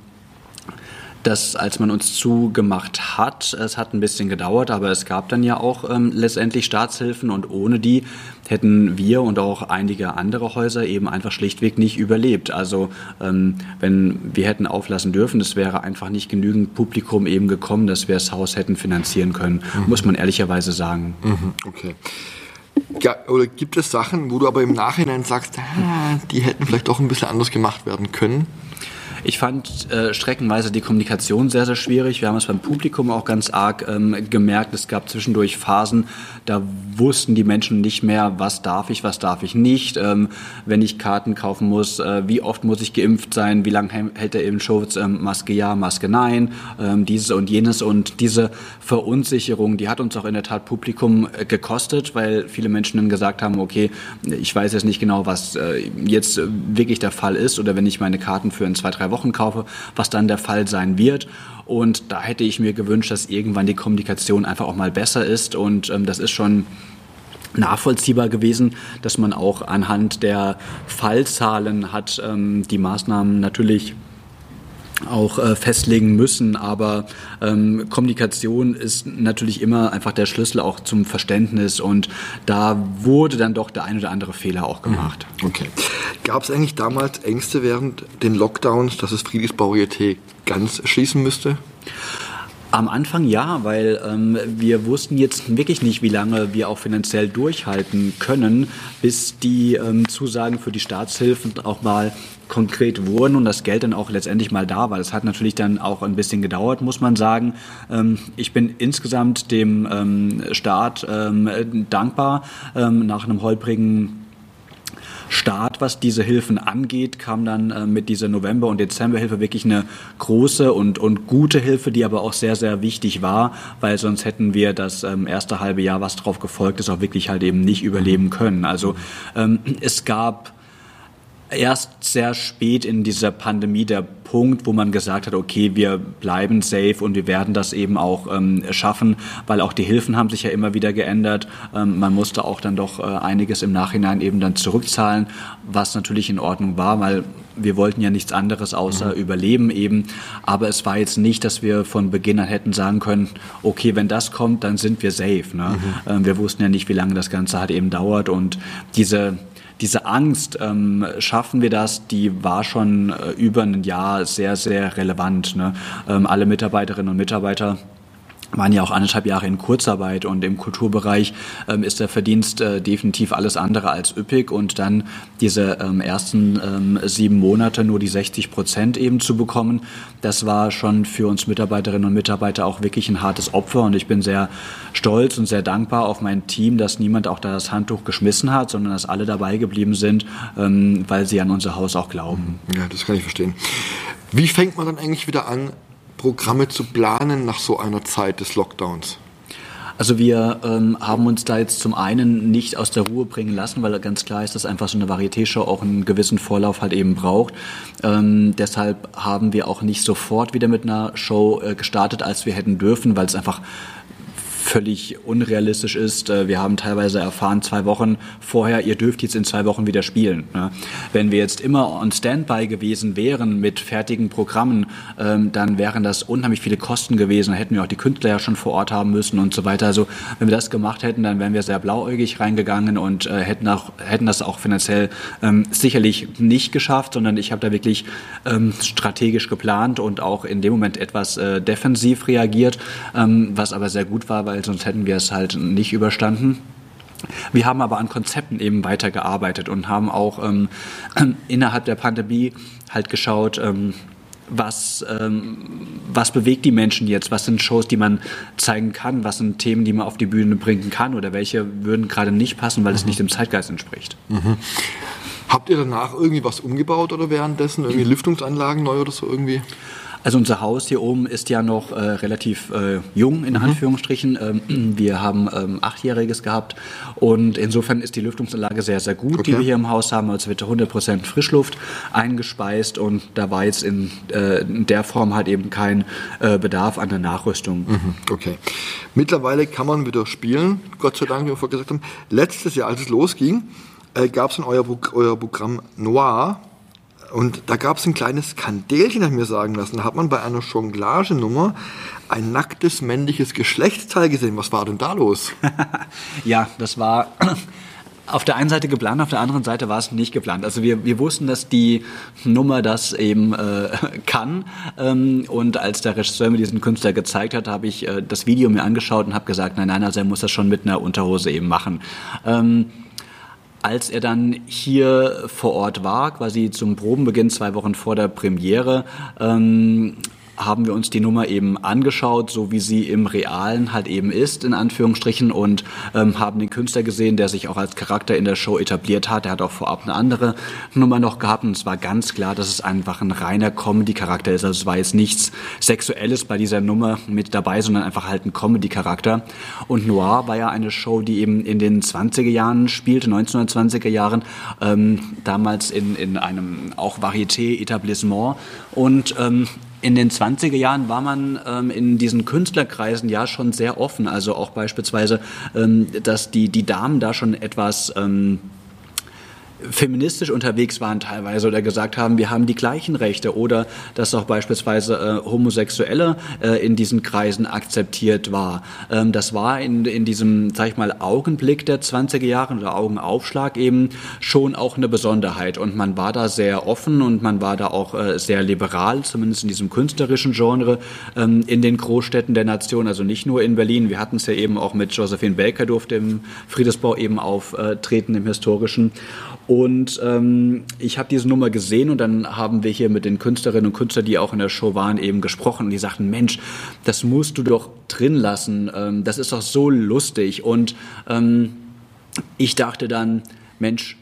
Speaker 2: dass als man uns zugemacht hat, es hat ein bisschen gedauert, aber es gab dann ja auch ähm, letztendlich Staatshilfen und ohne die hätten wir und auch einige andere Häuser eben einfach schlichtweg nicht überlebt. Also ähm, wenn wir hätten auflassen dürfen, es wäre einfach nicht genügend Publikum eben gekommen, dass wir das Haus hätten finanzieren können, mhm. muss man ehrlicherweise sagen.
Speaker 1: Mhm, okay. Ja, oder gibt es Sachen, wo du aber im Nachhinein sagst, ah, die hätten vielleicht auch ein bisschen anders gemacht werden können?
Speaker 2: Ich fand äh, streckenweise die Kommunikation sehr, sehr schwierig. Wir haben es beim Publikum auch ganz arg ähm, gemerkt. Es gab zwischendurch Phasen, da wussten die Menschen nicht mehr, was darf ich, was darf ich nicht. Ähm, wenn ich Karten kaufen muss, äh, wie oft muss ich geimpft sein, wie lange hält der Impfschutz, ähm, Maske ja, Maske nein, ähm, dieses und jenes. Und diese Verunsicherung, die hat uns auch in der Tat Publikum äh, gekostet, weil viele Menschen dann gesagt haben, okay, ich weiß jetzt nicht genau, was äh, jetzt wirklich der Fall ist oder wenn ich meine Karten für in zwei, drei Wochen Wochen kaufe, was dann der Fall sein wird. Und da hätte ich mir gewünscht, dass irgendwann die Kommunikation einfach auch mal besser ist. Und ähm, das ist schon nachvollziehbar gewesen, dass man auch anhand der Fallzahlen hat ähm, die Maßnahmen natürlich auch äh, festlegen müssen. Aber ähm, Kommunikation ist natürlich immer einfach der Schlüssel auch zum Verständnis und da wurde dann doch der ein oder andere Fehler auch gemacht.
Speaker 1: Mhm. Okay. Gab es eigentlich damals Ängste während den Lockdowns, dass das Friedrichsbau ganz schließen müsste?
Speaker 2: Am Anfang ja, weil ähm, wir wussten jetzt wirklich nicht, wie lange wir auch finanziell durchhalten können, bis die ähm, Zusagen für die Staatshilfen auch mal konkret wurden und das Geld dann auch letztendlich mal da war. Das hat natürlich dann auch ein bisschen gedauert, muss man sagen. Ähm, ich bin insgesamt dem ähm, Staat ähm, dankbar nach einem holprigen Start, was diese Hilfen angeht, kam dann äh, mit dieser November- und Dezemberhilfe wirklich eine große und, und gute Hilfe, die aber auch sehr, sehr wichtig war, weil sonst hätten wir das ähm, erste halbe Jahr, was darauf gefolgt ist, auch wirklich halt eben nicht überleben können. Also ähm, es gab erst sehr spät in dieser Pandemie der Punkt, wo man gesagt hat, okay, wir bleiben safe und wir werden das eben auch ähm, schaffen, weil auch die Hilfen haben sich ja immer wieder geändert. Ähm, man musste auch dann doch äh, einiges im Nachhinein eben dann zurückzahlen, was natürlich in Ordnung war, weil wir wollten ja nichts anderes außer mhm. überleben eben. Aber es war jetzt nicht, dass wir von Beginn an hätten sagen können, okay, wenn das kommt, dann sind wir safe. Ne? Mhm. Ähm, wir wussten ja nicht, wie lange das Ganze halt eben dauert und diese diese Angst, ähm, schaffen wir das, die war schon äh, über ein Jahr sehr, sehr relevant. Ne? Ähm, alle Mitarbeiterinnen und Mitarbeiter waren ja auch anderthalb Jahre in Kurzarbeit und im Kulturbereich ähm, ist der Verdienst äh, definitiv alles andere als üppig und dann diese ähm, ersten ähm, sieben Monate nur die 60 Prozent eben zu bekommen, das war schon für uns Mitarbeiterinnen und Mitarbeiter auch wirklich ein hartes Opfer und ich bin sehr stolz und sehr dankbar auf mein Team, dass niemand auch da das Handtuch geschmissen hat, sondern dass alle dabei geblieben sind, ähm, weil sie an unser Haus auch glauben.
Speaker 1: Ja, das kann ich verstehen. Wie fängt man dann eigentlich wieder an, Programme zu planen nach so einer Zeit des Lockdowns?
Speaker 2: Also wir ähm, haben uns da jetzt zum einen nicht aus der Ruhe bringen lassen, weil ganz klar ist, dass einfach so eine Varieté-Show auch einen gewissen Vorlauf halt eben braucht. Ähm, deshalb haben wir auch nicht sofort wieder mit einer Show äh, gestartet, als wir hätten dürfen, weil es einfach völlig unrealistisch ist. Äh, wir haben teilweise erfahren, zwei Wochen vorher, ihr dürft jetzt in zwei Wochen wieder spielen. Ne? Wenn wir jetzt immer on Standby gewesen wären mit fertigen Programmen, ähm, dann wären das unheimlich viele Kosten gewesen. Da hätten wir auch die Künstler ja schon vor Ort haben müssen und so weiter. Also wenn wir das gemacht hätten, dann wären wir sehr blauäugig reingegangen und äh, hätten, auch, hätten das auch finanziell ähm, sicherlich nicht geschafft, sondern ich habe da wirklich ähm, strategisch geplant und auch in dem Moment etwas äh, defensiv reagiert, was aber sehr gut war, weil sonst hätten wir es halt nicht überstanden. Wir haben aber an Konzepten eben weitergearbeitet und haben auch ähm, innerhalb der Pandemie halt geschaut, ähm, was, ähm, was bewegt die Menschen jetzt? Was sind Shows, die man zeigen kann? Was sind Themen, die man auf die Bühne bringen kann? Oder welche würden gerade nicht passen, weil mhm. es nicht dem Zeitgeist entspricht?
Speaker 1: Mhm. Habt ihr danach irgendwie was umgebaut oder währenddessen? Irgendwie Lüftungsanlagen neu oder so irgendwie?
Speaker 2: Also unser Haus hier oben ist ja noch äh, relativ äh, jung, in mhm. Anführungsstrichen. Ähm, wir haben ähm, Achtjähriges gehabt und insofern ist die Lüftungsanlage sehr, sehr gut, okay. die wir hier im Haus haben. Also wird 100% Frischluft eingespeist und da war jetzt in, äh, in der Form halt eben kein äh, Bedarf an der Nachrüstung.
Speaker 1: Mhm. Okay. Mittlerweile kann man wieder spielen, Gott sei Dank, wie wir vorher gesagt haben. Letztes Jahr, als es losging, äh, gab es in euer, euer Programm Noir und da gab es ein kleines Kandelchen, habe mir sagen lassen. Da hat man bei einer Jonglagenummer ein nacktes männliches Geschlechtsteil gesehen. Was war denn da los?
Speaker 2: ja, das war auf der einen Seite geplant, auf der anderen Seite war es nicht geplant. Also wir, wir wussten, dass die Nummer das eben äh, kann. Ähm, und als der Regisseur mir diesen Künstler gezeigt hat, habe ich äh, das Video mir angeschaut und habe gesagt, nein, nein, also er muss das schon mit einer Unterhose eben machen. Ähm, als er dann hier vor Ort war, quasi zum Probenbeginn zwei Wochen vor der Premiere, ähm, haben wir uns die Nummer eben angeschaut, so wie sie im Realen halt eben ist, in Anführungsstrichen, und ähm, haben den Künstler gesehen, der sich auch als Charakter in der Show etabliert hat. Er hat auch vorab eine andere Nummer noch gehabt und es war ganz klar, dass es einfach ein reiner Comedy-Charakter ist. Also es war jetzt nichts Sexuelles bei dieser Nummer mit dabei, sondern einfach halt ein Comedy-Charakter. Und Noir war ja eine Show, die eben in den 20er Jahren spielte, 1920er Jahren, ähm, damals in, in einem auch Varieté-Etablissement und ähm, in den 20er Jahren war man ähm, in diesen Künstlerkreisen ja schon sehr offen. Also auch beispielsweise, ähm, dass die, die Damen da schon etwas ähm, feministisch unterwegs waren teilweise oder gesagt haben, wir haben die gleichen Rechte oder dass auch beispielsweise äh, Homosexuelle äh, in diesen Kreisen akzeptiert war. Ähm, das war in, in diesem, sag ich mal, Augenblick der 20er Jahre oder Augenaufschlag eben schon auch eine Besonderheit und man war da sehr offen und man war da auch äh, sehr liberal, zumindest in diesem künstlerischen Genre ähm, in den Großstädten der Nation, also nicht nur in Berlin. Wir hatten es ja eben auch mit Josephine Baker durfte im Friedesbau eben auftreten im historischen und ähm, ich habe diese Nummer gesehen und dann haben wir hier mit den Künstlerinnen und Künstlern, die auch in der Show waren, eben gesprochen und die sagten, Mensch, das musst du doch drin lassen, ähm, das ist doch so lustig. Und ähm, ich dachte dann, Mensch,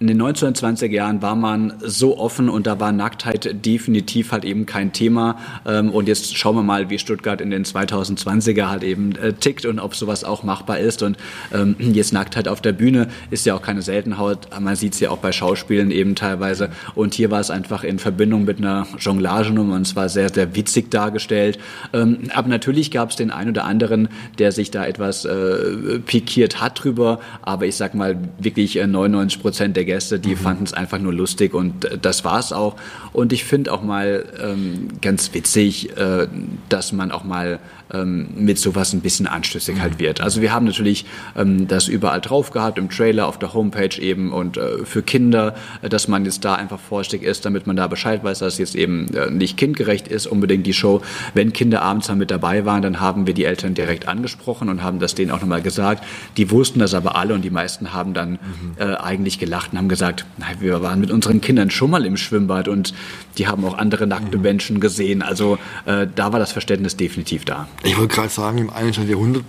Speaker 2: in den 1920er Jahren war man so offen und da war Nacktheit definitiv halt eben kein Thema. Ähm, und jetzt schauen wir mal, wie Stuttgart in den 2020er halt eben äh, tickt und ob sowas auch machbar ist. Und ähm, jetzt Nacktheit auf der Bühne ist ja auch keine Seltenheit. Man sieht es ja auch bei Schauspielen eben teilweise. Und hier war es einfach in Verbindung mit einer Jonglagenummer und zwar sehr, sehr witzig dargestellt. Ähm, aber natürlich gab es den einen oder anderen, der sich da etwas äh, pikiert hat drüber. Aber ich sag mal, wirklich 99 äh, Prozent der Gäste, die mhm. fanden es einfach nur lustig und äh, das war es auch. Und ich finde auch mal ähm, ganz witzig, äh, dass man auch mal ähm, mit sowas ein bisschen anstößig halt wird. Also wir haben natürlich ähm, das überall drauf gehabt, im Trailer, auf der Homepage eben und äh, für Kinder, äh, dass man jetzt da einfach vorsichtig ist, damit man da Bescheid weiß, dass es jetzt eben äh, nicht kindgerecht ist, unbedingt die Show. Wenn Kinder abends dann mit dabei waren, dann haben wir die Eltern direkt angesprochen und haben das denen auch nochmal gesagt. Die wussten das aber alle und die meisten haben dann mhm. äh, eigentlich gelacht und haben gesagt, nein, wir waren mit unseren Kindern schon mal im Schwimmbad und die haben auch andere nackte mhm. Menschen gesehen. Also äh, da war das Verständnis definitiv da.
Speaker 1: Ich wollte gerade sagen, im 21. Jahrhundert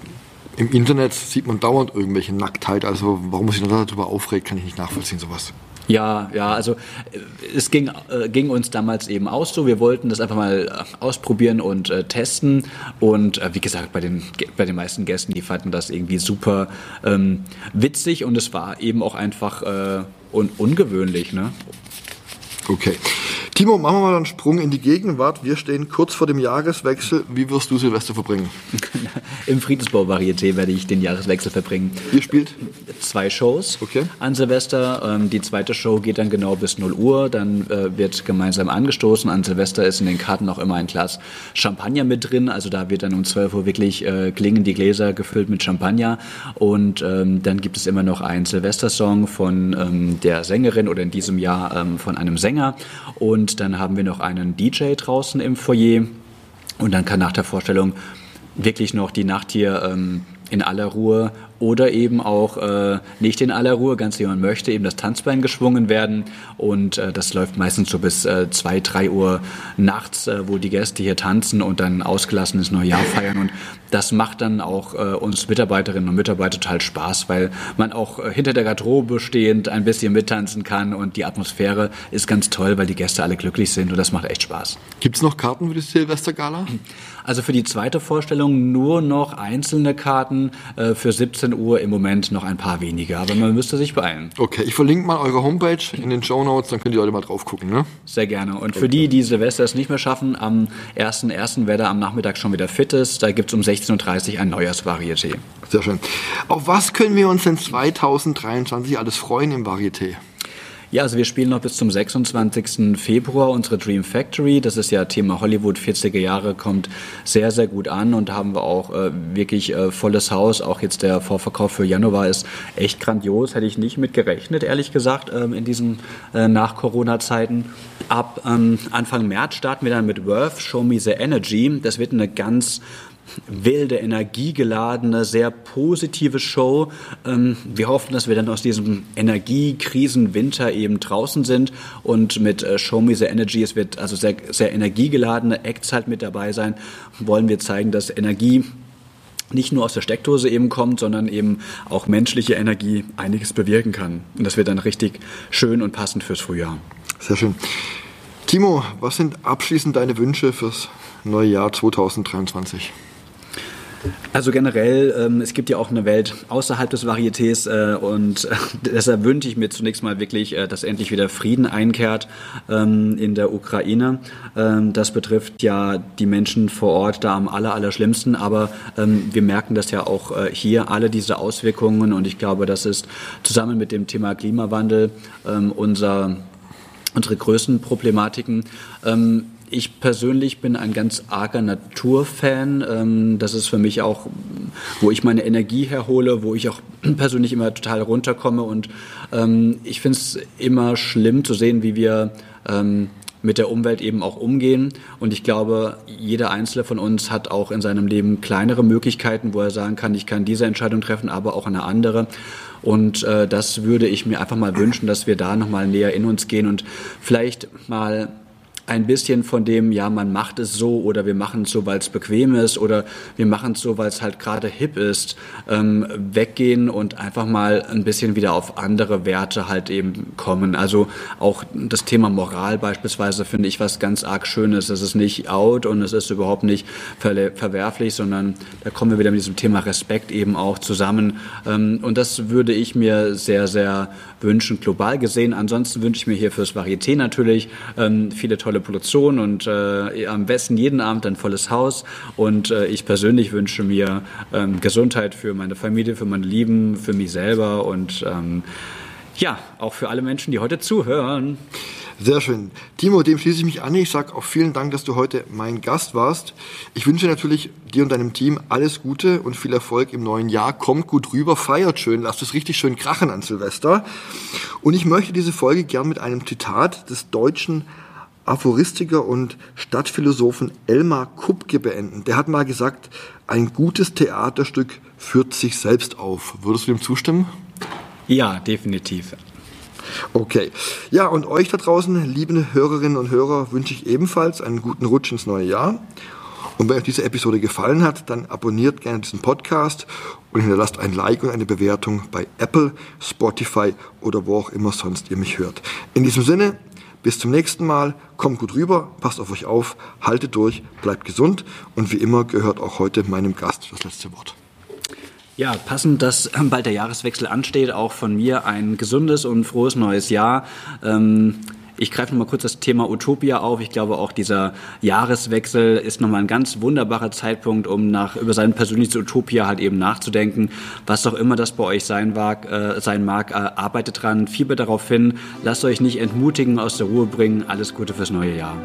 Speaker 1: im Internet sieht man dauernd irgendwelche Nacktheit. Also warum muss ich darüber aufregen, kann ich nicht nachvollziehen, sowas.
Speaker 2: Ja, ja, also äh, es ging, äh, ging uns damals eben aus so. Wir wollten das einfach mal äh, ausprobieren und äh, testen. Und äh, wie gesagt, bei den, bei den meisten Gästen, die fanden das irgendwie super ähm, witzig und es war eben auch einfach äh, un ungewöhnlich. Ne?
Speaker 1: Okay. Timo, machen wir mal einen Sprung in die Gegenwart. Wir stehen kurz vor dem Jahreswechsel. Wie wirst du Silvester verbringen?
Speaker 2: Im Friedensbau-Varieté werde ich den Jahreswechsel verbringen.
Speaker 1: Ihr spielt?
Speaker 2: Zwei Shows
Speaker 1: okay.
Speaker 2: an Silvester. Ähm, die zweite Show geht dann genau bis 0 Uhr. Dann äh, wird gemeinsam angestoßen. An Silvester ist in den Karten auch immer ein Glas Champagner mit drin. Also da wird dann um 12 Uhr wirklich äh, klingen die Gläser gefüllt mit Champagner. Und ähm, dann gibt es immer noch einen Silvestersong von ähm, der Sängerin oder in diesem Jahr von einem Sänger. Und dann haben wir noch einen DJ draußen im Foyer. Und dann kann nach der Vorstellung wirklich noch die Nacht hier ähm, in aller Ruhe oder eben auch äh, nicht in aller Ruhe, ganz wie man möchte, eben das Tanzbein geschwungen werden. Und äh, das läuft meistens so bis äh, 2, 3 Uhr nachts, äh, wo die Gäste hier tanzen und dann ausgelassenes Neujahr feiern. Und das macht dann auch äh, uns Mitarbeiterinnen und Mitarbeiter total Spaß, weil man auch äh, hinter der Garderobe stehend ein bisschen mittanzen kann und die Atmosphäre ist ganz toll, weil die Gäste alle glücklich sind und das macht echt Spaß.
Speaker 1: Gibt es noch Karten für die Silvestergala?
Speaker 2: Also für die zweite Vorstellung nur noch einzelne Karten, äh, für 17 Uhr im Moment noch ein paar weniger, aber man müsste sich beeilen.
Speaker 1: Okay, ich verlinke mal eure Homepage in den Show Notes, dann könnt ihr heute mal drauf gucken. Ne?
Speaker 2: Sehr gerne. Und für die, die Silvester es nicht mehr schaffen, am 1.1., wer da am Nachmittag schon wieder fit ist, da gibt es um 16.30 Uhr ein Neujahrsvarieté.
Speaker 1: Sehr schön. Auf was können wir uns denn 2023 alles freuen im Varieté?
Speaker 2: Ja, also wir spielen noch bis zum 26. Februar unsere Dream Factory. Das ist ja Thema Hollywood 40er Jahre, kommt sehr, sehr gut an und haben wir auch äh, wirklich äh, volles Haus. Auch jetzt der Vorverkauf für Januar ist echt grandios. Hätte ich nicht mit gerechnet, ehrlich gesagt, ähm, in diesen äh, Nach-Corona-Zeiten. Ab ähm, Anfang März starten wir dann mit Worth, Show Me the Energy. Das wird eine ganz wilde, energiegeladene, sehr positive Show. Ähm, wir hoffen, dass wir dann aus diesem Energiekrisenwinter eben draußen sind und mit äh, Show Me the Energy, es wird also sehr, sehr energiegeladene Acts halt mit dabei sein, wollen wir zeigen, dass Energie nicht nur aus der Steckdose eben kommt, sondern eben auch menschliche Energie einiges bewirken kann. Und das wird dann richtig schön und passend fürs Frühjahr.
Speaker 1: Sehr schön. Timo, was sind abschließend deine Wünsche fürs neue Jahr 2023?
Speaker 2: Also generell, ähm, es gibt ja auch eine Welt außerhalb des Varietés äh, und äh, deshalb wünsche ich mir zunächst mal wirklich, äh, dass endlich wieder Frieden einkehrt ähm, in der Ukraine. Ähm, das betrifft ja die Menschen vor Ort da am aller, aller schlimmsten, aber ähm, wir merken das ja auch äh, hier, alle diese Auswirkungen und ich glaube, das ist zusammen mit dem Thema Klimawandel ähm, unser, unsere größten Problematiken. Ähm, ich persönlich bin ein ganz arger Naturfan. Ähm, das ist für mich auch, wo ich meine Energie herhole, wo ich auch persönlich immer total runterkomme. Und ähm, ich finde es immer schlimm zu sehen, wie wir ähm, mit der Umwelt eben auch umgehen. Und ich glaube, jeder Einzelne von uns hat auch in seinem Leben kleinere Möglichkeiten, wo er sagen kann, ich kann diese Entscheidung treffen, aber auch eine andere. Und äh, das würde ich mir einfach mal wünschen, dass wir da nochmal näher in uns gehen und vielleicht mal ein bisschen von dem, ja, man macht es so oder wir machen es so, weil es bequem ist oder wir machen es so, weil es halt gerade hip ist, ähm, weggehen und einfach mal ein bisschen wieder auf andere Werte halt eben kommen. Also auch das Thema Moral beispielsweise finde ich was ganz arg Schönes. Es ist nicht out und es ist überhaupt nicht ver verwerflich, sondern da kommen wir wieder mit diesem Thema Respekt eben auch zusammen. Ähm, und das würde ich mir sehr, sehr wünschen, global gesehen. Ansonsten wünsche ich mir hier fürs Varieté natürlich ähm, viele tolle Produktion und äh, am besten jeden Abend ein volles Haus. Und äh, ich persönlich wünsche mir ähm, Gesundheit für meine Familie, für meine Lieben, für mich selber und ähm, ja, auch für alle Menschen, die heute zuhören.
Speaker 1: Sehr schön. Timo, dem schließe ich mich an. Ich sage auch vielen Dank, dass du heute mein Gast warst. Ich wünsche natürlich dir und deinem Team alles Gute und viel Erfolg im neuen Jahr. Kommt gut rüber, feiert schön, lasst es richtig schön krachen an Silvester. Und ich möchte diese Folge gern mit einem Zitat des deutschen Aphoristiker und Stadtphilosophen Elmar Kupke beenden. Der hat mal gesagt, ein gutes Theaterstück führt sich selbst auf. Würdest du dem zustimmen?
Speaker 2: Ja, definitiv.
Speaker 1: Okay. Ja, und euch da draußen, liebe Hörerinnen und Hörer, wünsche ich ebenfalls einen guten Rutsch ins neue Jahr. Und wenn euch diese Episode gefallen hat, dann abonniert gerne diesen Podcast und hinterlasst ein Like und eine Bewertung bei Apple, Spotify oder wo auch immer sonst ihr mich hört. In diesem Sinne, bis zum nächsten Mal, kommt gut rüber, passt auf euch auf, haltet durch, bleibt gesund und wie immer gehört auch heute meinem Gast das letzte Wort.
Speaker 2: Ja, passend, dass bald der Jahreswechsel ansteht, auch von mir ein gesundes und frohes neues Jahr. Ähm Ich greife nochmal kurz das Thema Utopia auf. Ich glaube auch dieser Jahreswechsel ist nochmal ein ganz wunderbarer Zeitpunkt, um nach, über sein persönliches Utopia halt eben nachzudenken. Was auch immer das bei euch sein mag, äh, sein mag äh, arbeitet dran, fiebert darauf hin, lasst euch nicht entmutigen, aus der Ruhe bringen. Alles Gute fürs neue Jahr.